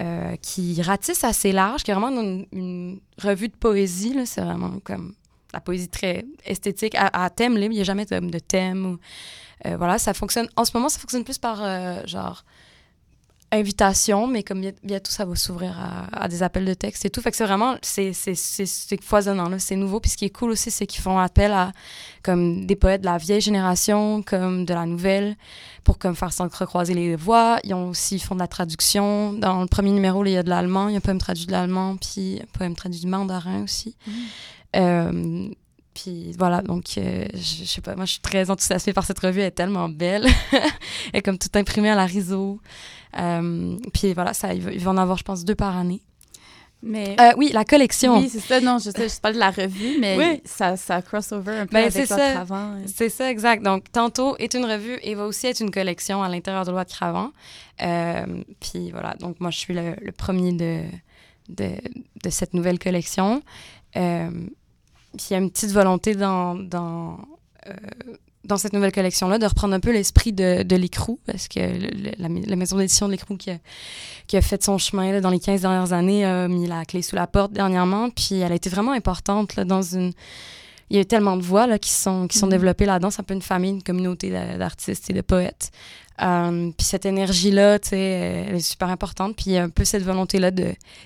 euh, qui ratisse assez large, qui est vraiment une, revue de poésie. C'est vraiment comme la poésie très esthétique, à, à thème libre. Il n'y a jamais de, de thème. Ou, voilà, ça fonctionne. En ce moment, ça fonctionne plus par genre invitation, mais comme bien- bientôt ça va s'ouvrir à, à des appels de texte et tout. Fait que c'est vraiment, c'est, foisonnant, là. c'est nouveau. Puis ce qui est cool aussi, c'est qu'ils font appel à comme des poètes de la vieille génération, comme de la nouvelle, pour comme faire s'entrecroiser les voix. Ils ont aussi ils font de la traduction. Dans le premier numéro, là, il y a de l'allemand, il y a un poème traduit de l'allemand, puis un poème traduit du mandarin aussi. Euh, puis voilà, donc euh, je, je sais pas, moi je suis très enthousiasmée par cette revue, elle est tellement belle. elle est comme tout imprimée à la. Euh, puis voilà, ça, il va, il va en avoir, je pense, deux par année. mais... Euh, oui, la collection. Oui, c'est ça. Non, je sais, je parle de la revue, mais Oui. ça, ça crossover un peu Ben, avec ça. de Cravant. C'est ça, exact. Donc, tantôt est une revue et va aussi être une collection à l'intérieur de Loi de Cravant. Euh, puis voilà, donc moi, je suis le, le premier de, de, de cette nouvelle collection. Euh, il y a une petite volonté dans, dans, euh, dans cette nouvelle collection-là de reprendre un peu l'esprit de, de l'écrou, parce que le- la, la maison d'édition de l'écrou qui a, qui a fait son chemin là, dans les 15 dernières années a mis la clé sous la porte dernièrement, puis elle a été vraiment importante là, dans une il y a eu tellement de voix là, qui sont, qui sont Mhm. développées là-dedans. C'est un peu une famille, une communauté d'a- d'artistes et de poètes. Euh, puis cette énergie-là, tu sais, elle est super importante. Puis un peu cette volonté-là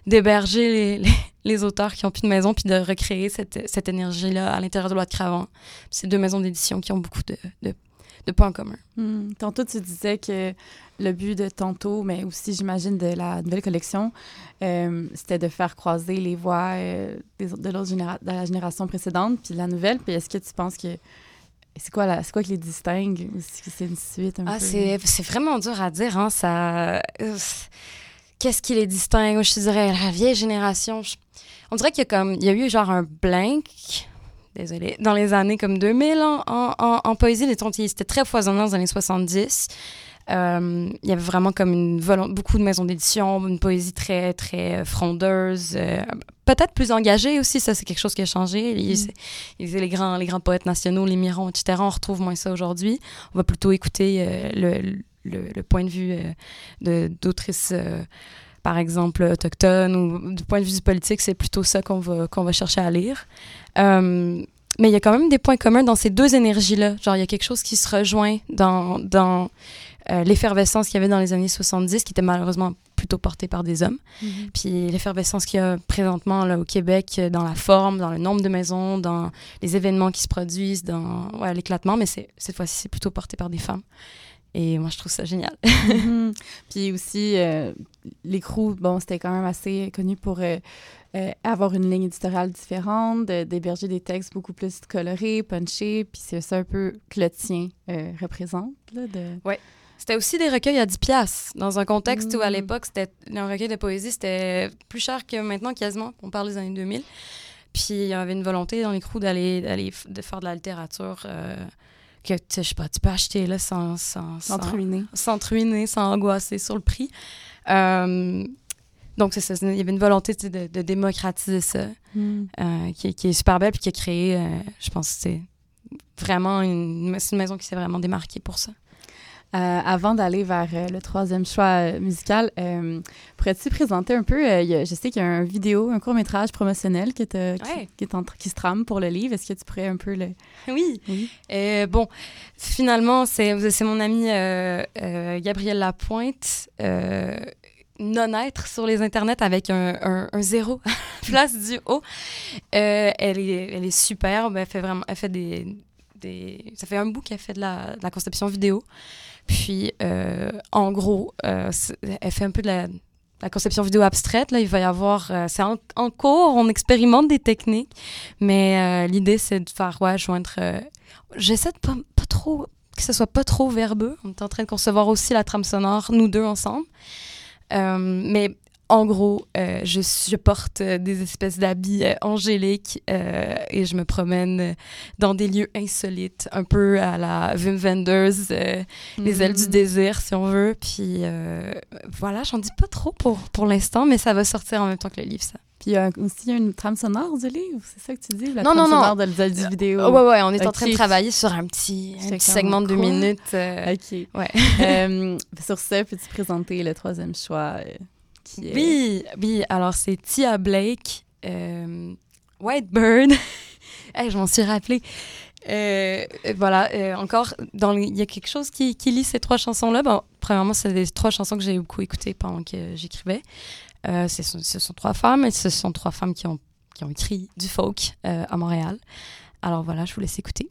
d'héberger les, auteurs qui ont plus de maison, puis de recréer cette, cette énergie-là à l'intérieur de Loi de Cravant. C'est deux maisons d'édition qui ont beaucoup de, de, points communs. Hmm. Tantôt, tu disais que le but de Tantôt, mais aussi, j'imagine, de la nouvelle collection, euh, c'était de faire croiser les voix euh, de, de la génération précédente, puis de la nouvelle. Puis est-ce que tu penses que. C'est quoi, la- c'est quoi qui les distingue? C'est une suite un Ah, peu? c'est c'est vraiment dur à dire, hein, ça... Qu'est-ce qui les distingue? Je dirais, la vieille génération, je- on dirait qu'il y a comme... Il y a eu genre un blank, désolé, dans les années comme 2000 en, en, en, en poésie. Les tontilles, c'était très foisonnant dans les années 70. Euh, il y avait vraiment comme une beaucoup de maisons d'édition, une poésie très, très frondeuse, euh, peut-être plus engagée aussi, ça c'est quelque chose qui a changé. Il- Mm. les, grands, les grands poètes nationaux, les Mirons, etc., on retrouve moins ça aujourd'hui. On va plutôt écouter euh, le, le, le point de vue euh, d'autrices, euh, par exemple, autochtones, ou du point de vue du politique, c'est plutôt ça qu'on va, qu'on va chercher à lire. Euh, mais il y a quand même des points communs dans ces deux énergies-là. Genre, il y a quelque chose qui se rejoint dans, dans l'effervescence qu'il y avait dans les années 70, qui était malheureusement plutôt portés par des hommes. Mhm. Puis l'effervescence qu'il y a présentement là, au Québec, dans la forme, dans le nombre de maisons, dans les événements qui se produisent, dans ouais, l'éclatement, mais cette fois-ci, c'est plutôt porté par des femmes. Et moi, je trouve ça génial. Mhm. Puis aussi, euh, l'écrou, bon, c'était quand même assez connu pour euh, euh, avoir une ligne éditoriale différente, de- d'héberger des textes beaucoup plus colorés, punchés, puis c'est ça un peu que le tien euh, représente, là, de... C'était aussi des recueils à 10 piastres, dans un contexte où, à Mm. l'époque, c'était un recueil de poésie, c'était plus cher que maintenant, quasiment. On parle des années 2000. Puis il y avait une volonté dans les crews d'aller, de faire de la littérature euh, que, je sais pas, tu peux acheter là, sans, sans, sans te ruiner. sans te ruiner, sans angoisser sur le prix. Euh, donc, c'est ça. Il y avait une volonté de, de démocratiser ça, Mm. euh, qui, est- qui est super belle, puis qui a créé, euh, je pense, c'est vraiment une, une maison qui s'est vraiment démarquée pour ça. Euh, avant d'aller vers euh, le troisième choix euh, musical, pourrais-tu présenter un peu, a- je sais qu'il y a un vidéo, un court-métrage promotionnel qui, est, qui, Ouais. qui est en tr- qui se trame pour le livre. Est-ce que tu pourrais un peu le... Oui. Oui. Bon, finalement, c'est mon ami Gabriel Lapointe, non-être sur les internets avec un, un- un zéro place du haut. Euh, elle, est, elle est superbe. Elle fait vraiment, elle fait des, des- ça fait un bout qu'elle fait de la, de la conception vidéo. Puis, euh, en gros, euh, elle fait un peu de la, conception vidéo abstraite. Là, il va y avoir, euh, c'est en, cours, on expérimente des techniques, mais euh, l'idée c'est de faire ouais, joindre. J'essaie de pas, pas trop que ce soit pas trop verbeux. On est en train de concevoir aussi la trame sonore, nous deux ensemble. Mais en gros, euh, je, je porte euh, des espèces d'habits euh, angéliques euh, et je me promène dans des lieux insolites, un peu à la Wim Wenders, les ailes du Mm. désir, si on veut. Puis voilà, j'en dis pas trop pour, pour l'instant, mais ça va sortir en même temps que le livre, ça. Puis il y a aussi une trame sonore du livre, c'est ça que tu dis? La Non, trame non, non. sonore de, de- du vidéo. Oh, ouais, ouais, on est en train de travailler sur un petit, un segment de deux minutes. OK. Ouais. Sur ça, peux-tu présenter le troisième choix Oui, oui. Alors, c'est Tia Blake, euh, Whitebird. Hey, je m'en suis rappelé. Euh, voilà, euh, encore, il y a quelque chose qui, qui lie ces trois chansons-là. Bon, premièrement, c'est des trois chansons que j'ai beaucoup écoutées pendant que j'écrivais. Euh, ce, sont, ce sont trois femmes, et ce sont trois femmes qui ont, qui ont écrit du folk à Montréal. Alors voilà, je vous laisse écouter.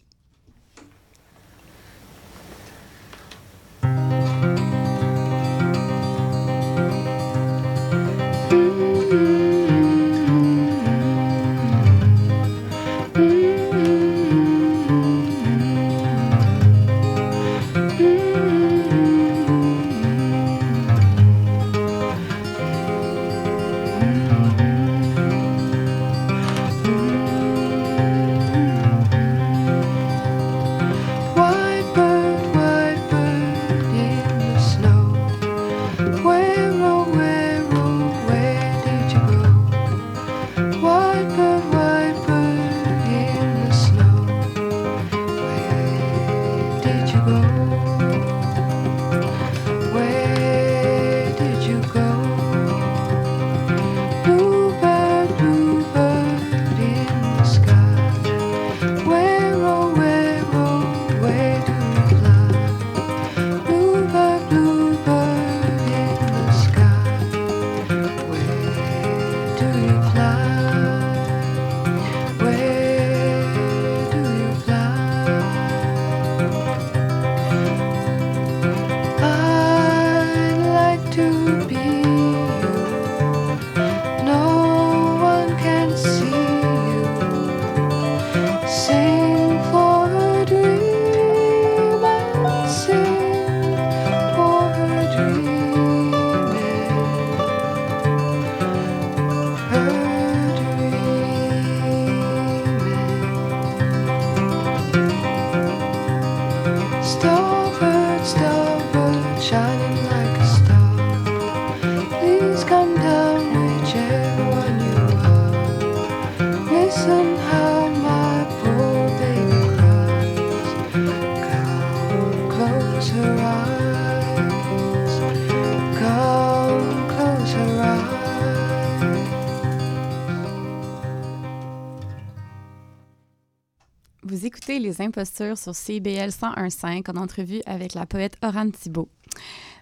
Les Impostures sur CBL 101.5 en entrevue avec la poète Oran Thibault.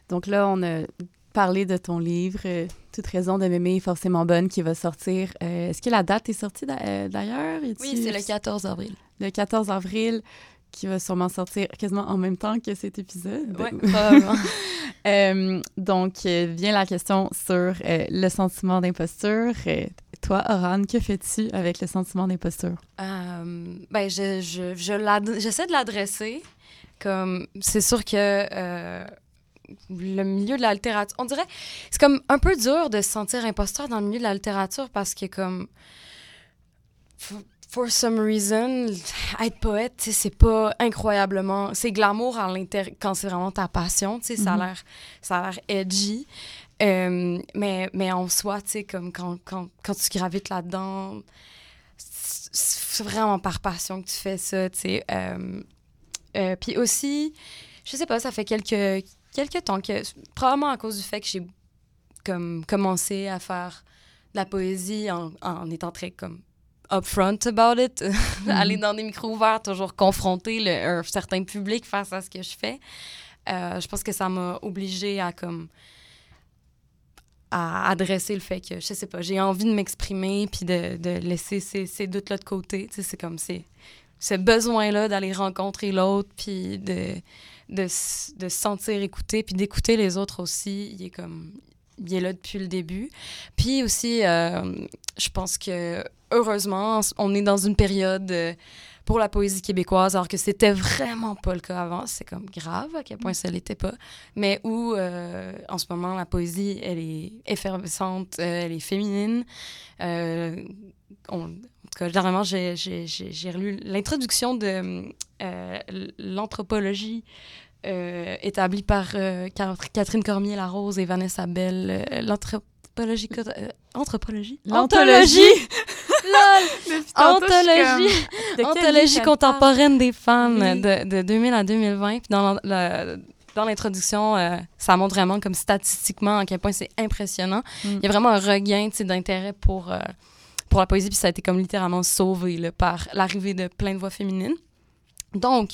Donc là, on a parler de ton livre, euh, Toute raison de m'aimer est forcément bonne, qui va sortir. euh, Est-ce que la date est sortie euh, d'ailleurs? Oui, c'est le 14 avril. le 14 avril, qui va sûrement sortir quasiment en même temps que cet épisode. Oui, probablement. Euh, donc, euh, vient la question sur euh, le sentiment d'imposture. Euh, toi, Oran, que fais-tu avec le sentiment d'imposture? Ben, je, je, je j'essaie de l'adresser. Comme, c'est sûr que le milieu de la littérature, on dirait, c'est comme un peu dur de se sentir imposteur dans le milieu de la littérature parce que, comme, for, some reason, être poète, c'est pas incroyablement. C'est glamour à l'intérieur quand c'est vraiment ta passion, tu sais, ça a Mhm. l'air ça a l'air edgy. Euh, mais, mais en soi, tu sais, comme quand, quand, quand tu gravites là-dedans, c'est c'est vraiment par passion que tu fais ça, tu sais. Euh, euh, Puis aussi, je sais pas, ça fait quelques, quelques temps que, probablement à cause du fait que j'ai comme commencé à faire de la poésie en, en étant très comme upfront about it, aller dans des micros ouverts, toujours confronter le, un certain public face à ce que je fais. Euh, je pense que ça m'a obligée à comme à adresser le fait que, je sais pas, j'ai envie de m'exprimer puis de, de laisser ces, ces doutes-là de côté. Tu sais, c'est comme c'est ce besoin-là d'aller rencontrer l'autre puis de, de, de se sentir écouté puis d'écouter les autres aussi. Il est comme, il est là depuis le début. Puis aussi, euh, je pense que, heureusement, on est dans une période euh, pour la poésie québécoise, alors que c'était vraiment pas le cas avant. C'est comme grave à quel point ça l'était pas. Mais où, euh, en ce moment, la poésie, elle est effervescente, elle est féminine. En tout cas, dernièrement, j'ai- relu l'introduction de l'anthropologie euh, établie par euh, Catherine Cormier-Larose et Vanessa Bell. euh, L'anthropologie... euh, anthropologie? L'anthologie! Lol! Anthologie! Elle contemporaine des femmes Oui. de, de 2000 à 2020. Puis dans la- la- dans l'introduction, euh, ça montre vraiment comme statistiquement à quel point c'est impressionnant. Mm. Il y a vraiment un regain d'intérêt pour, euh, pour la poésie, puis ça a été comme littéralement sauvé là, par l'arrivée de plein de voix féminines. Donc,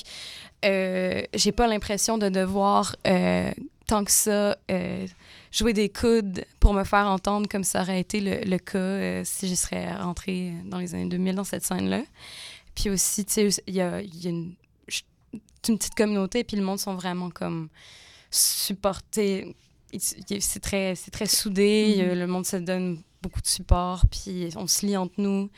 euh, j'ai pas l'impression de devoir euh, tant que ça euh, jouer des coudes pour me faire entendre comme ça aurait été le, le cas euh, si je serais rentrée dans les années 2000 dans cette scène-là. Puis aussi, tu sais, il y a, il y a une, petite communauté, puis le monde sont vraiment comme supportés. C'est très, très soudé, Mhm. euh, le monde se donne beaucoup de support, puis on se lie entre nous.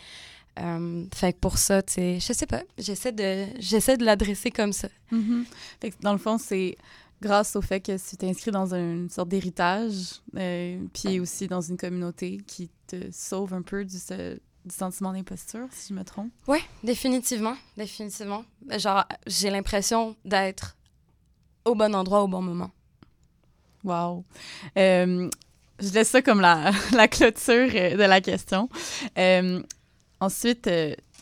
Euh, fait que pour ça, tu sais, je sais pas, j'essaie de, j'essaie de l'adresser comme ça. Mhm. Fait que dans le fond, c'est grâce au fait que tu t'es inscrit dans une sorte d'héritage, euh, puis aussi dans une communauté qui te sauve un peu du, ce- du sentiment d'imposture, si je me trompe. Ouais, définitivement, définitivement. Genre, j'ai l'impression d'être au bon endroit au bon moment. Wow. Euh, je laisse ça comme la, la clôture de la question. Euh, ensuite,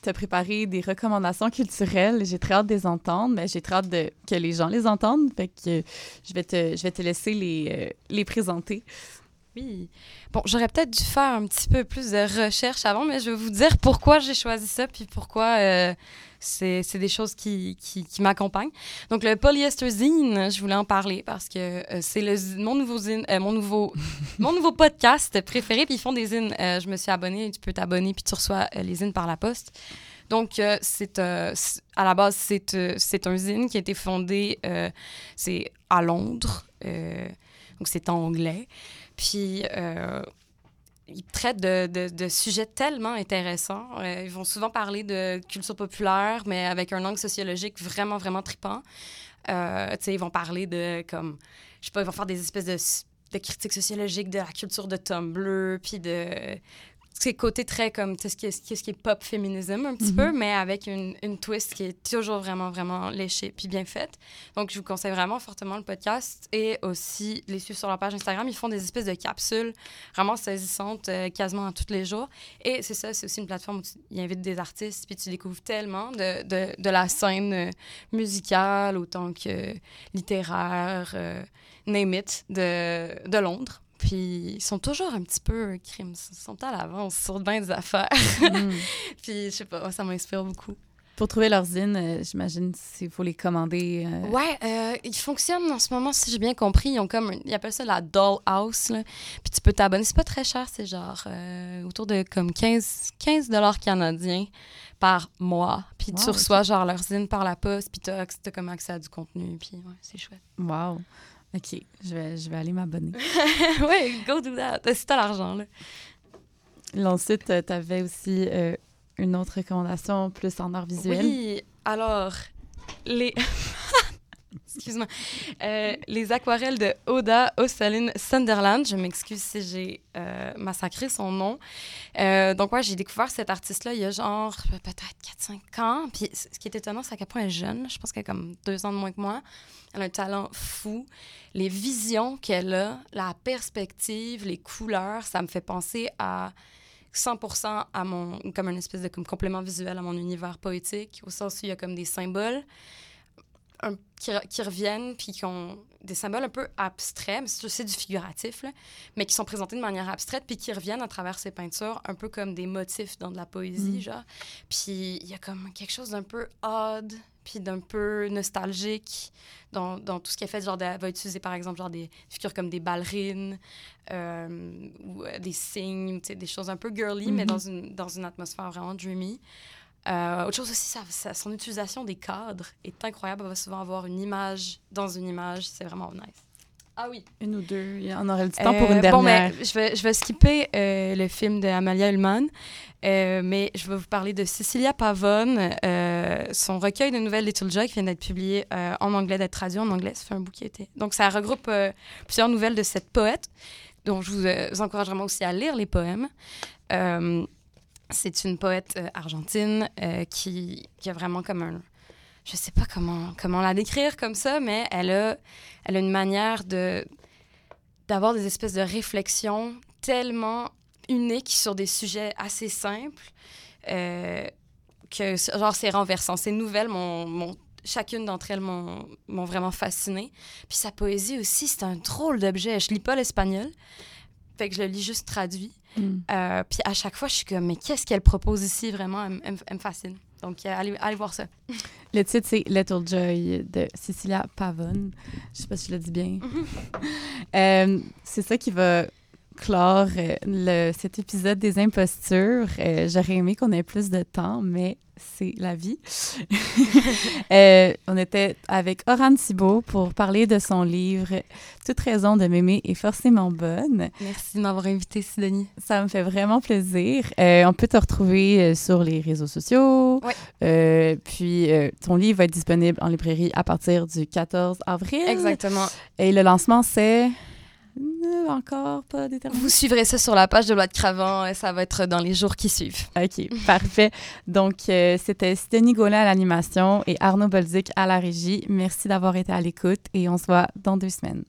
tu as préparé des recommandations culturelles. J'ai très hâte de les entendre, mais j'ai très hâte de, que les gens les entendent. Fait que euh, je vais te, je vais te laisser les, euh, les présenter. Oui. Bon, j'aurais peut-être dû faire un petit peu plus de recherche avant, mais je vais vous dire pourquoi j'ai choisi ça, puis pourquoi euh, c'est des choses qui, qui, qui m'accompagnent. Donc, le polyester zine, je voulais en parler parce que euh, c'est mon nouveau zine, euh, mon nouveau mon nouveau podcast préféré, puis ils font des zines. Euh, je me suis abonnée, tu peux t'abonner, puis tu reçois les zines par la poste. Donc, c'est à la base, c'est un zine qui a été fondé, c'est à Londres, donc c'est en anglais. Puis, euh, ils traitent de, de- de sujets tellement intéressants. Euh, ils vont souvent parler de culture populaire, mais avec un angle sociologique vraiment, vraiment trippant. Euh, ils vont parler de, comme, je sais pas, ils vont faire des espèces de, de critiques sociologiques de la culture de Tumblr, puis de c'est côté très comme tu sais, ce qui est, ce qui est- pop féminisme un petit Mhm. peu, mais avec une, une twist qui est toujours vraiment, vraiment léchée puis bien faite. Donc, je vous conseille vraiment fortement le podcast et aussi les suivre sur leur page Instagram. Ils font des espèces de capsules vraiment saisissantes euh, quasiment à tous les jours. Et c'est ça, c'est aussi une plateforme où tu, ils invitent des artistes puis tu découvres tellement de, de, de la scène euh, musicale autant que littéraire, euh, name it, de, de Londres. Puis ils sont toujours un petit peu euh, crimes, ils sont à l'avance sur bien des affaires. Mm. Puis je sais pas, ça m'inspire beaucoup. Pour trouver leurs zines, euh, j'imagine qu'il faut les commander. euh, Ouais, euh, ils fonctionnent en ce moment, si j'ai bien compris. Ils ont comme, ils appellent ça la doll house, là. Puis tu peux t'abonner. C'est pas très cher, c'est genre euh, autour de comme 15, 15 dollars canadiens par mois. Puis tu reçois genre leurs zines par la poste, puis t'as, t'as comme accès à du contenu. Puis ouais, c'est chouette. Wow. OK, je vais, je vais aller m'abonner. ouais, go do that. Si t'as l'argent, là. Là, Ensuite, tu avais aussi euh, une autre recommandation plus en art visuel. Oui, alors, les... Excuse-moi. Euh, les aquarelles de Oda Osaline Sunderland. Je m'excuse si j'ai euh, massacré son nom. Euh, donc, ouais, j'ai découvert cette artiste-là il y a genre peut-être 4-5 ans. Puis, ce qui est étonnant, c'est à quel point est jeune. Je pense qu'elle a comme deux ans de moins que moi. Elle a un talent fou. Les visions qu'elle a, la perspective, les couleurs, ça me fait penser à 100% à mon comme une espèce de comme complément visuel à mon univers poétique au sens où il y a comme des symboles un- qui, re- qui reviennent puis qui ont des symboles un peu abstraits mais c'est du figuratif là, mais qui sont présentés de manière abstraite puis qui reviennent à travers ses peintures un peu comme des motifs dans de la poésie Mm. genre puis il y a comme quelque chose d'un peu odd puis d'un peu nostalgique dans, dans tout ce qu'elle fait genre de- elle va utiliser par exemple genre des figures comme des ballerines euh, ou euh, des signes, des choses un peu girly, mais Mhm. dans une, dans une atmosphère vraiment dreamy. Euh, autre chose aussi, ça, ça- son utilisation des cadres est incroyable. Elle va souvent avoir une image dans une image. C'est vraiment nice. Ah oui. Une ou deux. On aurait le temps pour Euh, une Bon, dernière. mais je vais, je vais skipper euh, le film de Amalia Ullman, euh, mais je vais vous parler de Cecilia Pavone, euh, son recueil de nouvelles Little Joy qui vient d'être publié euh, en anglais, d'être traduit en anglais. Ça fait un bout qui a été. Donc, ça regroupe euh, plusieurs nouvelles de cette poète, dont je vous, euh, vous encourage vraiment aussi à lire les poèmes. C'est une poète euh, argentine euh, qui, qui a vraiment comme un. Je sais pas comment, comment la décrire comme ça, mais elle a, elle a une manière de d'avoir des espèces de réflexions tellement uniques sur des sujets assez simples euh, que genre c'est renversant. Ces nouvelles chacune d'entre elles m'ont m'ont vraiment fascinée. Puis sa poésie aussi, c'est un drôle d'objet. Je lis pas l'espagnol, fait que je le lis juste traduit. Mm. Euh, puis à chaque fois, je suis comme, mais qu'est-ce qu'elle propose ici? Vraiment? Elle, me fascine. Donc, euh, allez, allez voir ça. Le titre, c'est Little Joy de Cecilia Pavone. Je sais pas si je le dis bien. Euh, c'est ça qui va clore euh, le- cet épisode des impostures. Euh, J'aurais aimé qu'on ait plus de temps, mais c'est la vie. Euh, on était avec Oran Thibault pour parler de son livre Toute raison de m'aimer est forcément bonne. Merci de m'avoir invité, Sidonie. Ça me fait vraiment plaisir. Euh, on peut te retrouver sur les réseaux sociaux. Euh, puis, ton livre va être disponible en librairie à partir du 14 avril. Exactement. Et le lancement, c'est? Encore pas déterminé. Vous suivrez ça sur la page de Loi de Cravant. et Ça va être dans les jours qui suivent. OK, parfait. Donc, euh, c'était Sidonie Gaulin à l'animation et Arnaud Bolduc à la régie. Merci d'avoir été à l'écoute et on se voit dans deux semaines.